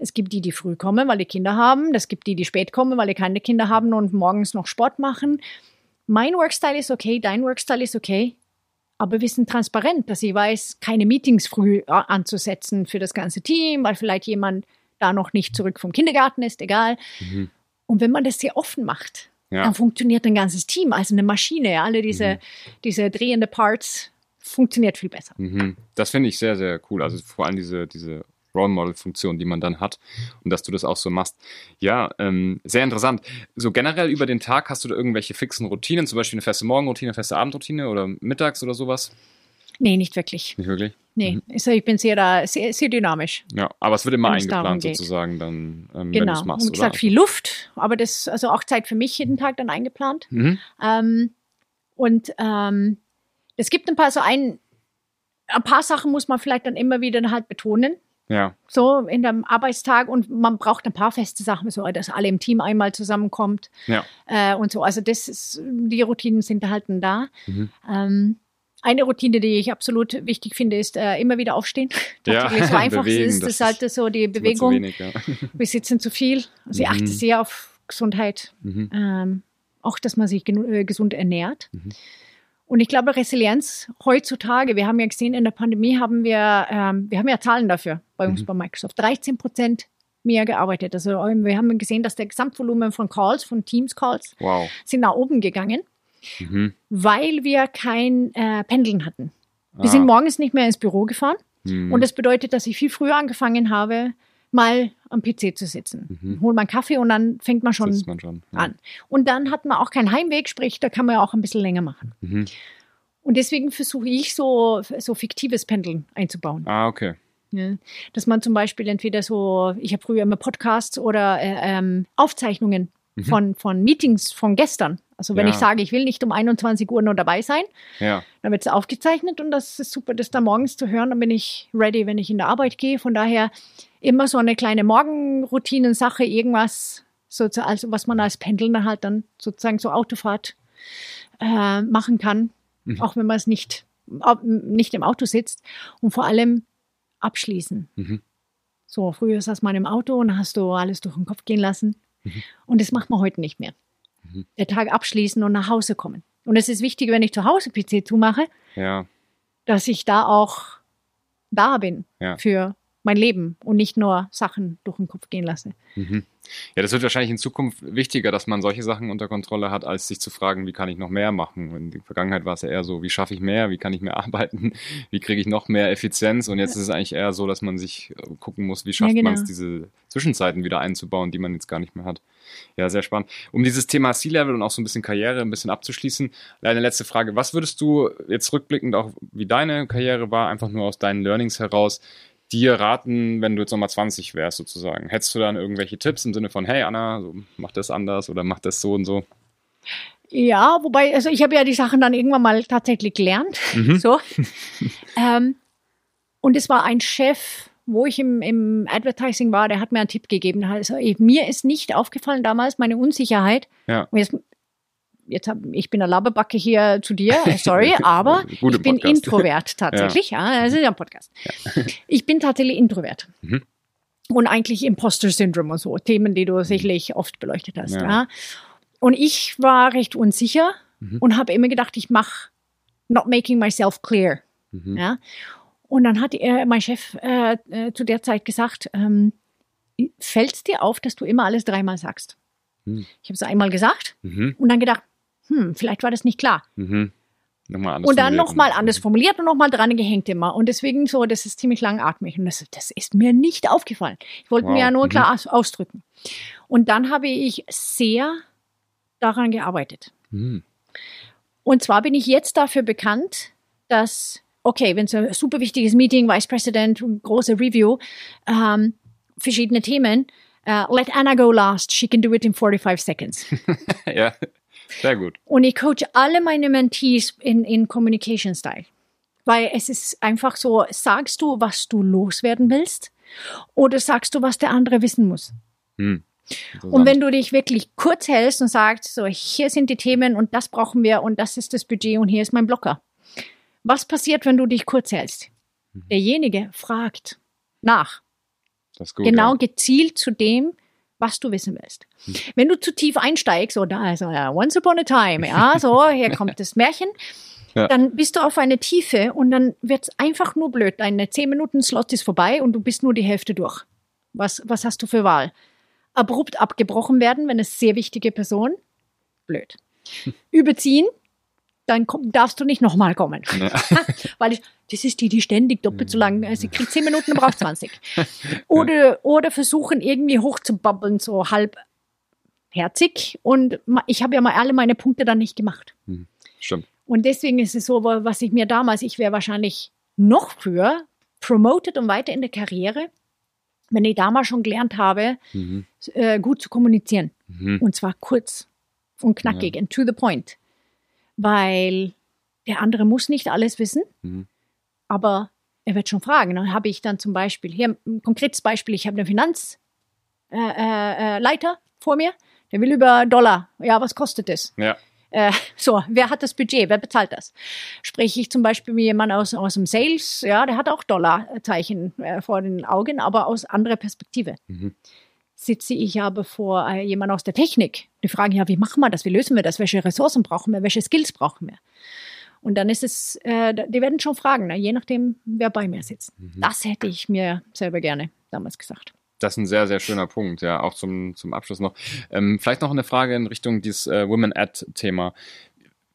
Speaker 3: Es gibt die, die früh kommen, weil die Kinder haben. Es gibt die, die spät kommen, weil die keine Kinder haben und morgens noch Sport machen. Mein Workstyle ist okay, dein Workstyle ist okay. Aber wir sind transparent, dass ich weiß, keine Meetings früh äh, anzusetzen für das ganze Team, weil vielleicht jemand da noch nicht zurück vom Kindergarten ist, egal.
Speaker 1: Mhm.
Speaker 3: Und wenn man das sehr offen macht,
Speaker 1: Ja.
Speaker 3: dann funktioniert ein ganzes Team, also eine Maschine. Alle diese, diese drehende Parts funktioniert viel besser.
Speaker 1: Mhm. Das finde ich sehr, sehr cool. Also vor allem diese, diese Role Model-Funktion, die man dann hat und dass du das auch so machst. Ja, ähm, sehr interessant. So generell über den Tag hast du da irgendwelche fixen Routinen, zum Beispiel eine feste Morgenroutine, eine feste Abendroutine oder mittags oder sowas?
Speaker 3: Nee, nicht wirklich.
Speaker 1: Nicht wirklich?
Speaker 3: Nee,
Speaker 1: Mhm.
Speaker 3: also ich bin sehr, da- sehr, sehr dynamisch.
Speaker 1: Ja, aber es wird immer eingeplant sozusagen dann, ähm, wenn du
Speaker 3: Genau.
Speaker 1: es machst,
Speaker 3: Und wie gesagt,
Speaker 1: oder?
Speaker 3: viel Luft, aber das, also auch Zeit für mich jeden Tag dann eingeplant.
Speaker 1: Mhm.
Speaker 3: Ähm, und ähm, es gibt ein paar so ein, ein paar Sachen muss man vielleicht dann immer wieder halt betonen.
Speaker 1: Ja,
Speaker 3: So in dem Arbeitstag und man braucht ein paar feste Sachen, so dass alle im Team einmal zusammenkommt
Speaker 1: ja.
Speaker 3: äh, und so. Also das ist, die Routinen sind halt da.
Speaker 1: Mhm.
Speaker 3: Ähm, eine Routine, die ich absolut wichtig finde, ist äh, immer wieder aufstehen.
Speaker 1: Ja,
Speaker 3: so einfach
Speaker 1: bewegen,
Speaker 3: es ist,
Speaker 1: das
Speaker 3: ist halt so die Bewegung.
Speaker 1: wenig, ja.
Speaker 3: Wir sitzen zu viel. Also ich
Speaker 1: Mhm.
Speaker 3: achte sehr auf Gesundheit.
Speaker 1: Mhm.
Speaker 3: Ähm, auch, dass man sich äh, gesund ernährt.
Speaker 1: Mhm.
Speaker 3: Und ich glaube, Resilienz heutzutage, wir haben ja gesehen, in der Pandemie haben wir, ähm, wir haben ja Zahlen dafür bei uns
Speaker 1: Mhm.
Speaker 3: bei Microsoft. 13 Prozent mehr gearbeitet. Also ähm, wir haben gesehen, dass der Gesamtvolumen von Calls, von Teams-Calls,
Speaker 1: Wow.
Speaker 3: sind nach oben gegangen.
Speaker 1: Mhm.
Speaker 3: weil wir kein äh, Pendeln hatten. Wir
Speaker 1: Ah.
Speaker 3: sind morgens nicht mehr ins Büro gefahren
Speaker 1: Mhm.
Speaker 3: und das bedeutet, dass ich viel früher angefangen habe, mal am PC zu sitzen.
Speaker 1: Mhm.
Speaker 3: Hol mal einen Kaffee und dann fängt man schon
Speaker 1: man schon. Ja.
Speaker 3: an. Und dann hat man auch keinen Heimweg, sprich, da kann man ja auch ein bisschen länger machen.
Speaker 1: Mhm.
Speaker 3: Und deswegen versuche ich so, so fiktives Pendeln einzubauen.
Speaker 1: Ah, okay.
Speaker 3: Ja. Dass man zum Beispiel entweder so, ich habe früher immer Podcasts oder äh, ähm, Aufzeichnungen von, von Meetings von gestern. Also wenn
Speaker 1: Ja.
Speaker 3: ich sage, ich will nicht um 21 Uhr nur dabei sein,
Speaker 1: Ja.
Speaker 3: dann wird es aufgezeichnet und das ist super, das dann morgens zu hören. Dann bin ich ready, wenn ich in der Arbeit gehe. Von daher immer so eine kleine Morgenroutinen-Sache, irgendwas, so, also was man als Pendelnder halt dann sozusagen so Autofahrt äh, machen kann,
Speaker 1: Mhm.
Speaker 3: auch wenn man es nicht, nicht im Auto sitzt. Und vor allem abschließen.
Speaker 1: Mhm.
Speaker 3: So, früher saß man im Auto und hast du alles durch den Kopf gehen lassen.
Speaker 1: Mhm.
Speaker 3: Und das macht man heute nicht mehr. Der Tag abschließen und nach Hause kommen. Und es ist wichtig, wenn ich zu Hause PC zumache,
Speaker 1: Ja.
Speaker 3: dass ich da auch da bin
Speaker 1: Ja.
Speaker 3: für mein Leben und nicht nur Sachen durch den Kopf gehen lasse.
Speaker 1: Mhm. Ja, das wird wahrscheinlich in Zukunft wichtiger, dass man solche Sachen unter Kontrolle hat, als sich zu fragen, wie kann ich noch mehr machen. In der Vergangenheit war es ja eher so, wie schaffe ich mehr, wie kann ich mehr arbeiten, wie kriege ich noch mehr Effizienz. Und jetzt ist es eigentlich eher so, dass man sich äh, gucken muss, wie schafft
Speaker 3: Ja, genau.
Speaker 1: man es, diese Zwischenzeiten wieder einzubauen, die man jetzt gar nicht mehr hat. Ja, sehr spannend. Um dieses Thema C-Level und auch so ein bisschen Karriere ein bisschen abzuschließen, eine letzte Frage. Was würdest du jetzt rückblickend auch, wie deine Karriere war, einfach nur aus deinen Learnings heraus, dir raten, wenn du jetzt nochmal 20 wärst sozusagen? Hättest du dann irgendwelche Tipps im Sinne von, hey Anna, so, mach das anders oder mach das so und so?
Speaker 3: Ja, wobei, also ich habe ja die Sachen dann irgendwann mal tatsächlich gelernt.
Speaker 1: Mhm.
Speaker 3: So. ähm, und es war ein Chef, wo ich im, im Advertising war, der hat mir einen Tipp gegeben. Also eh, mir ist nicht aufgefallen damals meine Unsicherheit.
Speaker 1: Ja.
Speaker 3: Jetzt, jetzt hab, ich bin eine Laberbacke hier zu dir, äh, sorry, aber ich bin
Speaker 1: Podcast.
Speaker 3: Introvert tatsächlich. Ja, das ist ja ein Podcast. Ich bin tatsächlich Introvert.
Speaker 1: Mhm.
Speaker 3: Und eigentlich Imposter-Syndrom und so, Themen, die du sicherlich oft beleuchtet hast.
Speaker 1: Ja.
Speaker 3: Ja. Und ich war recht unsicher
Speaker 1: Mhm.
Speaker 3: und habe immer gedacht, ich mache not making myself clear.
Speaker 1: Mhm.
Speaker 3: Ja. Und dann hat er, mein Chef äh, äh, zu der Zeit gesagt, ähm, fällt es dir auf, dass du immer alles dreimal sagst?
Speaker 1: Hm.
Speaker 3: Ich habe es einmal gesagt
Speaker 1: Mhm.
Speaker 3: und dann gedacht, hm, vielleicht war das nicht klar.
Speaker 1: Mhm. Nochmal anders
Speaker 3: Und dann nochmal anders formuliert und nochmal dran gehängt immer. Und deswegen so, das ist ziemlich langatmig. Und das, das ist mir nicht aufgefallen. Ich wollte
Speaker 1: Wow.
Speaker 3: mir ja nur
Speaker 1: Mhm.
Speaker 3: klar aus, ausdrücken. Und dann habe ich sehr daran gearbeitet.
Speaker 1: Mhm.
Speaker 3: Und zwar bin ich jetzt dafür bekannt, dass, okay, wenn es ein super wichtiges Meeting, Vice President, große Review, ähm, verschiedene Themen, äh, let Anna go last, she can do it in 45 seconds.
Speaker 1: ja, sehr gut.
Speaker 3: Und ich coache alle meine Mentees in, in Communication Style. Weil es ist einfach so, sagst du, was du loswerden willst? Oder sagst du, was der andere wissen muss?
Speaker 1: Mhm.
Speaker 3: Und wenn du dich wirklich kurz hältst und sagst, so, hier sind die Themen und das brauchen wir und das ist das Budget und hier ist mein Blocker. Was passiert, wenn du dich kurz hältst? Derjenige fragt nach.
Speaker 1: das ist gut,
Speaker 3: genau
Speaker 1: ja.
Speaker 3: gezielt zu dem, was du wissen willst. Wenn du zu tief einsteigst, so da ist äh, Once Upon a Time, ja, so, hier kommt das Märchen,
Speaker 1: Ja.
Speaker 3: dann bist du auf eine Tiefe und dann wird es einfach nur blöd. Deine 10 Minuten Slot ist vorbei und du bist nur die Hälfte durch. Was, was hast du für Wahl? Abrupt abgebrochen werden, wenn es sehr wichtige Person? Blöd. Überziehen? Dann komm, darfst du nicht nochmal kommen. Weil ich, das ist die, die ständig doppelt so lang, sie kriegt 10 Minuten, braucht 20. Oder, oder versuchen irgendwie hochzubabbeln, so halb herzig. Und ich habe ja mal alle meine Punkte dann nicht gemacht.
Speaker 1: Stimmt.
Speaker 3: Und deswegen ist es so, wa- was ich mir damals, ich wäre wahrscheinlich noch früher promoted und weiter in der Karriere, wenn ich damals schon gelernt habe,
Speaker 1: Mhm.
Speaker 3: äh, gut zu kommunizieren.
Speaker 1: Mhm.
Speaker 3: Und zwar kurz und knackig and to the point. Weil der andere muss nicht alles wissen,
Speaker 1: Mhm.
Speaker 3: aber er wird schon fragen. Dann habe ich dann zum Beispiel, hier ein konkretes Beispiel, ich habe einen Finanzleiter äh, äh, Leiter vor mir, der will über Dollar. Ja, was kostet das?
Speaker 1: Ja.
Speaker 3: Äh, so, wer hat das Budget? Wer bezahlt das? Spreche ich zum Beispiel mit jemandem aus, aus dem Sales, ja, der hat auch Dollarzeichen äh, vor den Augen, aber aus anderer Perspektive.
Speaker 1: Mhm.
Speaker 3: Sitze ich aber vor äh, jemand aus der Technik. Die fragen ja, wie machen wir das? Wie lösen wir das? Welche Ressourcen brauchen wir? Welche Skills brauchen wir? Und dann ist es, äh, die werden schon fragen, ne? je nachdem, wer bei mir sitzt. Das hätte ich mir selber gerne damals gesagt.
Speaker 1: Das ist ein sehr, sehr schöner Punkt, ja, auch zum, zum Abschluss noch. Ähm, vielleicht noch eine Frage in Richtung dieses äh, Women-Ad-Thema.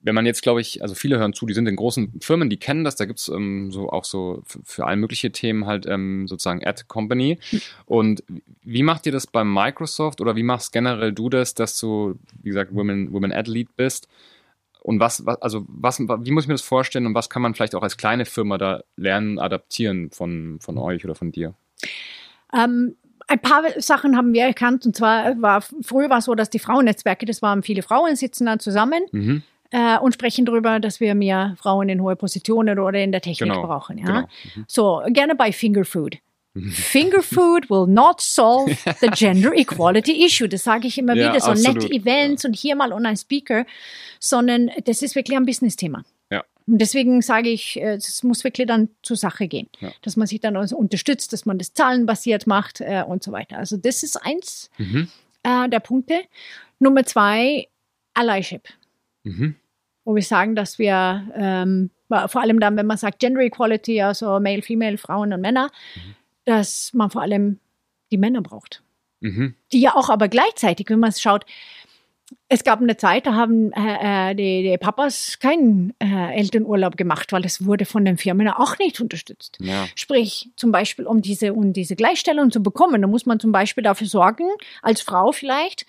Speaker 1: Wenn man jetzt, glaube ich, also viele hören zu, die sind in großen Firmen, die kennen das, da gibt's ähm, so auch so für, für all mögliche Themen halt ähm, sozusagen Ad Company. Und wie macht ihr das bei Microsoft oder wie machst generell du das, dass du, wie gesagt, Women, Women Ad Lead bist? Und was, was, also was, wie muss ich mir das vorstellen und was kann man vielleicht auch als kleine Firma da lernen, adaptieren von, von euch oder von dir?
Speaker 3: Ähm, ein paar Sachen haben wir erkannt und zwar war früher war es so, dass die Frauennetzwerke, das waren viele Frauen, sitzen dann zusammen
Speaker 1: Mhm.
Speaker 3: Äh, und sprechen darüber, dass wir mehr Frauen in hohe Positionen oder in der Technik
Speaker 1: Genau,
Speaker 3: brauchen. Ja?
Speaker 1: genau.
Speaker 3: So, gerne bei Fingerfood. Fingerfood will not solve the gender equality issue. Das sage ich immer
Speaker 1: Ja,
Speaker 3: wieder. So
Speaker 1: absolut.
Speaker 3: nette Events und hier mal und ein Speaker, sondern das ist wirklich ein Business-Thema.
Speaker 1: Ja.
Speaker 3: Und deswegen sage ich, äh, es muss wirklich dann zur Sache gehen.
Speaker 1: Ja.
Speaker 3: Dass man sich dann also unterstützt, dass man das zahlenbasiert macht äh, und so weiter. Also das ist eins
Speaker 1: Mhm.
Speaker 3: äh, der Punkte. Nummer zwei, Allyship.
Speaker 1: Mhm.
Speaker 3: Wo wir sagen, dass wir ähm, vor allem dann, wenn man sagt Gender Equality, also Male, Female, Frauen und Männer, dass man vor allem die Männer braucht.
Speaker 1: Mhm.
Speaker 3: Die ja auch aber gleichzeitig, wenn man es schaut, es gab eine Zeit, da haben äh, äh, die, die Papas keinen äh, Elternurlaub gemacht, weil es wurde von den Firmen auch nicht unterstützt.
Speaker 1: Ja.
Speaker 3: Sprich, zum Beispiel, um diese, um diese Gleichstellung zu bekommen, da muss man zum Beispiel dafür sorgen, als Frau vielleicht,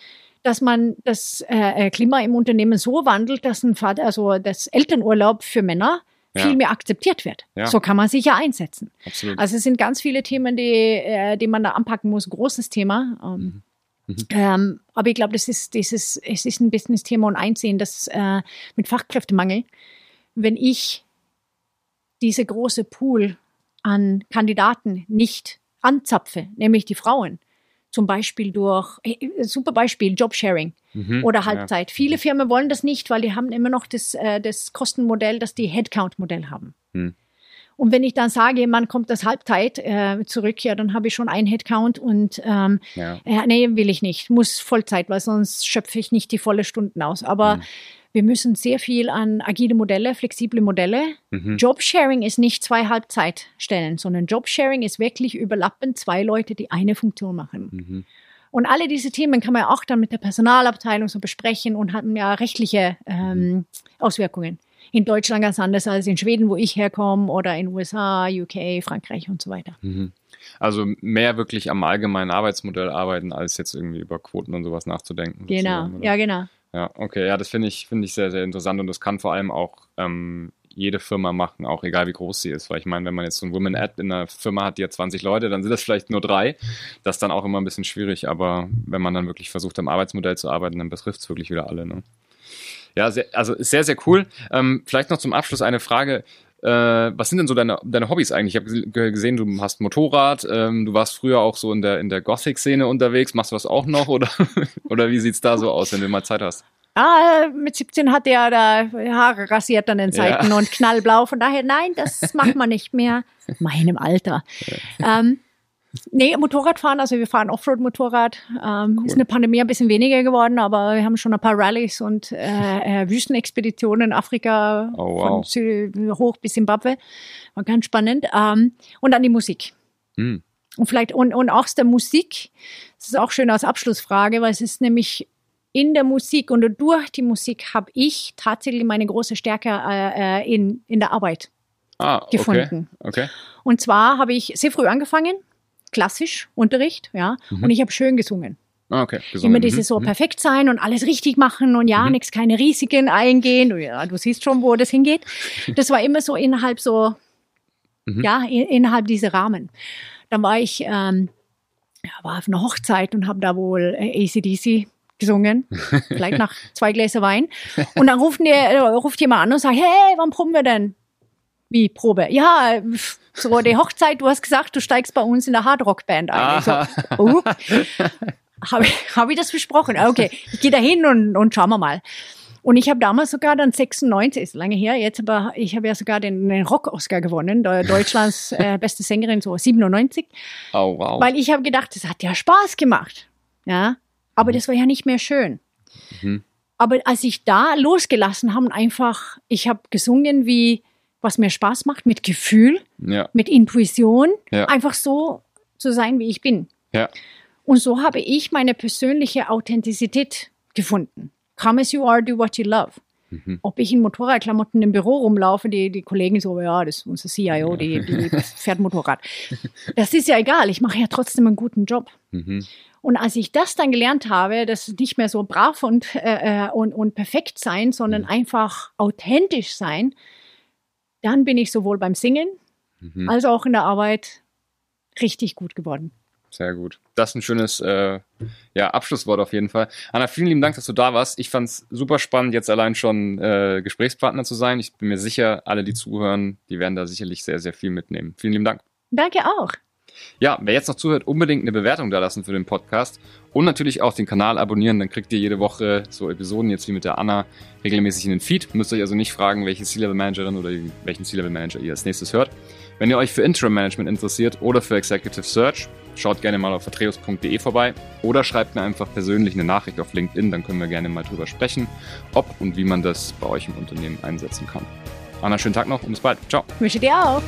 Speaker 3: dass man das äh, äh, Klima im Unternehmen so wandelt, dass ein Vater, also das Elternurlaub für Männer
Speaker 1: Ja.
Speaker 3: viel mehr akzeptiert wird.
Speaker 1: Ja.
Speaker 3: So kann man sich ja einsetzen.
Speaker 1: Absolut.
Speaker 3: Also es sind ganz viele Themen, die, äh, die man da anpacken muss. Großes Thema. Ähm,
Speaker 1: Mhm.
Speaker 3: ähm, aber ich glaube, das ist dieses, es ist ein Business-Thema und einsehen, dass äh, mit Fachkräftemangel, wenn ich diese große Pool an Kandidaten nicht anzapfe, nämlich die Frauen, zum Beispiel durch, äh, super Beispiel, Jobsharing
Speaker 1: Mhm.
Speaker 3: oder
Speaker 1: Ja.
Speaker 3: Halbzeit. Viele Firmen wollen das nicht, weil die haben immer noch das, äh, das Kostenmodell, das die Headcount-Modell haben.
Speaker 1: Hm.
Speaker 3: Und wenn ich dann sage, man kommt das Halbzeit äh, zurück, ja, dann habe ich schon einen Headcount und ähm,
Speaker 1: Ja.
Speaker 3: ja, nee, will ich nicht. Muss Vollzeit, weil sonst schöpfe ich nicht die volle Stunden aus. Aber
Speaker 1: Mhm.
Speaker 3: wir müssen sehr viel an agile Modelle, flexible Modelle.
Speaker 1: Mhm.
Speaker 3: Jobsharing ist nicht zwei Halbzeitstellen, sondern Jobsharing ist wirklich überlappend zwei Leute, die eine Funktion machen.
Speaker 1: Mhm.
Speaker 3: Und alle diese Themen kann man ja auch dann mit der Personalabteilung so besprechen und haben ja rechtliche ähm, Auswirkungen. In Deutschland ganz anders als in Schweden, wo ich herkomme, oder in USA, UK, Frankreich und so weiter.
Speaker 1: Mhm. Also mehr wirklich am allgemeinen Arbeitsmodell arbeiten, als jetzt irgendwie über Quoten und sowas nachzudenken.
Speaker 3: Genau, ja, genau.
Speaker 1: Ja, okay, ja, das finde ich, finde ich sehr, sehr interessant und das kann vor allem auch ähm, jede Firma machen, auch egal wie groß sie ist. Weil ich meine, wenn man jetzt so ein Women Ad in einer Firma hat, die hat 20 Leute, dann sind das vielleicht nur drei. Das ist dann auch immer ein bisschen schwierig, aber wenn man dann wirklich versucht, am Arbeitsmodell zu arbeiten, dann betrifft es wirklich wieder alle. Ne? Ja, sehr, also ist sehr, sehr cool. Ähm, vielleicht noch zum Abschluss eine Frage. Äh, was sind denn so deine, deine Hobbys eigentlich? Ich habe ge- gesehen, du hast Motorrad, ähm, du warst früher auch so in der, in der Gothic-Szene unterwegs. Machst du das auch noch oder, oder wie sieht's da so aus, wenn du mal Zeit hast?
Speaker 3: Ah, mit 17 hat er da Haare rasiert an den Seiten und knallblau. Von daher, nein, das macht man nicht mehr. Meinem Alter. Ähm, nee, Motorradfahren, also wir fahren Offroad-Motorrad. Ähm, Ist eine Pandemie ein bisschen weniger geworden, aber wir haben schon ein paar Rallyes und äh, äh, Wüstenexpeditionen in Afrika
Speaker 1: Oh,
Speaker 3: von
Speaker 1: wow.
Speaker 3: Sü hoch bis Zimbabwe. War ganz spannend. Ähm, und dann die Musik.
Speaker 1: Hm.
Speaker 3: Und vielleicht, und, und auch aus der Musik, das ist auch schön als Abschlussfrage, weil es ist nämlich in der Musik und durch die Musik habe ich tatsächlich meine große Stärke äh, äh, in, in der Arbeit.
Speaker 1: Ah, okay.
Speaker 3: Gefunden.
Speaker 1: Okay.
Speaker 3: Und zwar habe ich sehr früh angefangen, klassisch Unterricht, ja, und ich habe schön gesungen.
Speaker 1: Ah, okay. Gesungen.
Speaker 3: Immer dieses
Speaker 1: Mhm.
Speaker 3: so perfekt sein und alles richtig machen und ja, nichts, keine Risiken eingehen. Du, ja, du siehst schon, wo das hingeht. Das war immer so innerhalb so,
Speaker 1: Mhm.
Speaker 3: ja, in, innerhalb dieser Rahmen. Dann war ich, ähm, ja, war auf einer Hochzeit und habe da wohl äh, ACDC gesungen, vielleicht nach zwei Gläser Wein. Und dann ruft, die, äh, ruft jemand an und sagt, hey, wann proben wir denn? Wie Probe? Ja, so die Hochzeit, du hast gesagt, du steigst bei uns in der Hardrock-Band ein. So,
Speaker 1: Aha.
Speaker 3: oh, habe ich, hab ich das besprochen? Ah, Okay, ich gehe da hin und, und schauen wir mal. Und ich habe damals sogar dann 96, ist lange her jetzt, aber ich habe ja sogar den, den Rock-Oscar gewonnen, Deutschlands äh, beste Sängerin, so 97.
Speaker 1: Oh, wow.
Speaker 3: Weil ich habe gedacht, das hat ja Spaß gemacht. Ja, aber das war ja nicht mehr schön.
Speaker 1: Mhm.
Speaker 3: Aber als ich da losgelassen habe, einfach, ich habe gesungen, wie was mir Spaß macht, mit Gefühl,
Speaker 1: ja.
Speaker 3: mit Intuition,
Speaker 1: Ja.
Speaker 3: einfach so zu sein, wie ich bin.
Speaker 1: Ja.
Speaker 3: Und so habe ich meine persönliche Authentizität gefunden. Come as you are, do what you love. Mhm. Ob ich in Motorradklamotten im Büro rumlaufe, die, die Kollegen so, ja, das ist unser CIO, die, die fährt Motorrad. Das ist ja egal, ich mache ja trotzdem einen guten Job. Mhm. Und als ich das dann gelernt habe, dass nicht mehr so brav und, äh, äh, und, und perfekt sein, sondern mhm. einfach authentisch sein, dann bin ich sowohl beim Singen mhm. als auch in der Arbeit richtig gut geworden.
Speaker 1: Sehr gut. Das ist ein schönes äh, ja, Abschlusswort auf jeden Fall. Anna, vielen lieben Dank, dass du da warst. Ich fand es super spannend, jetzt allein schon äh, Gesprächspartner zu sein. Ich bin mir sicher, alle, die zuhören, die werden da sicherlich sehr, sehr viel mitnehmen. Vielen lieben Dank.
Speaker 3: Danke auch.
Speaker 1: Ja, wer jetzt noch zuhört, unbedingt eine Bewertung da lassen für den Podcast und natürlich auch den Kanal abonnieren, dann kriegt ihr jede Woche so Episoden jetzt wie mit der Anna regelmäßig in den Feed. Müsst euch also nicht fragen, welche C-Level Managerin oder welchen C-Level Manager ihr als nächstes hört. Wenn ihr euch für Interim Management interessiert oder für Executive Search, schaut gerne mal auf vertreus.de vorbei oder schreibt mir einfach persönlich eine Nachricht auf LinkedIn, dann können wir gerne mal drüber sprechen, ob und wie man das bei euch im Unternehmen einsetzen kann. Anna, schönen Tag noch und bis bald. Ciao.
Speaker 3: Wünsche dir auch.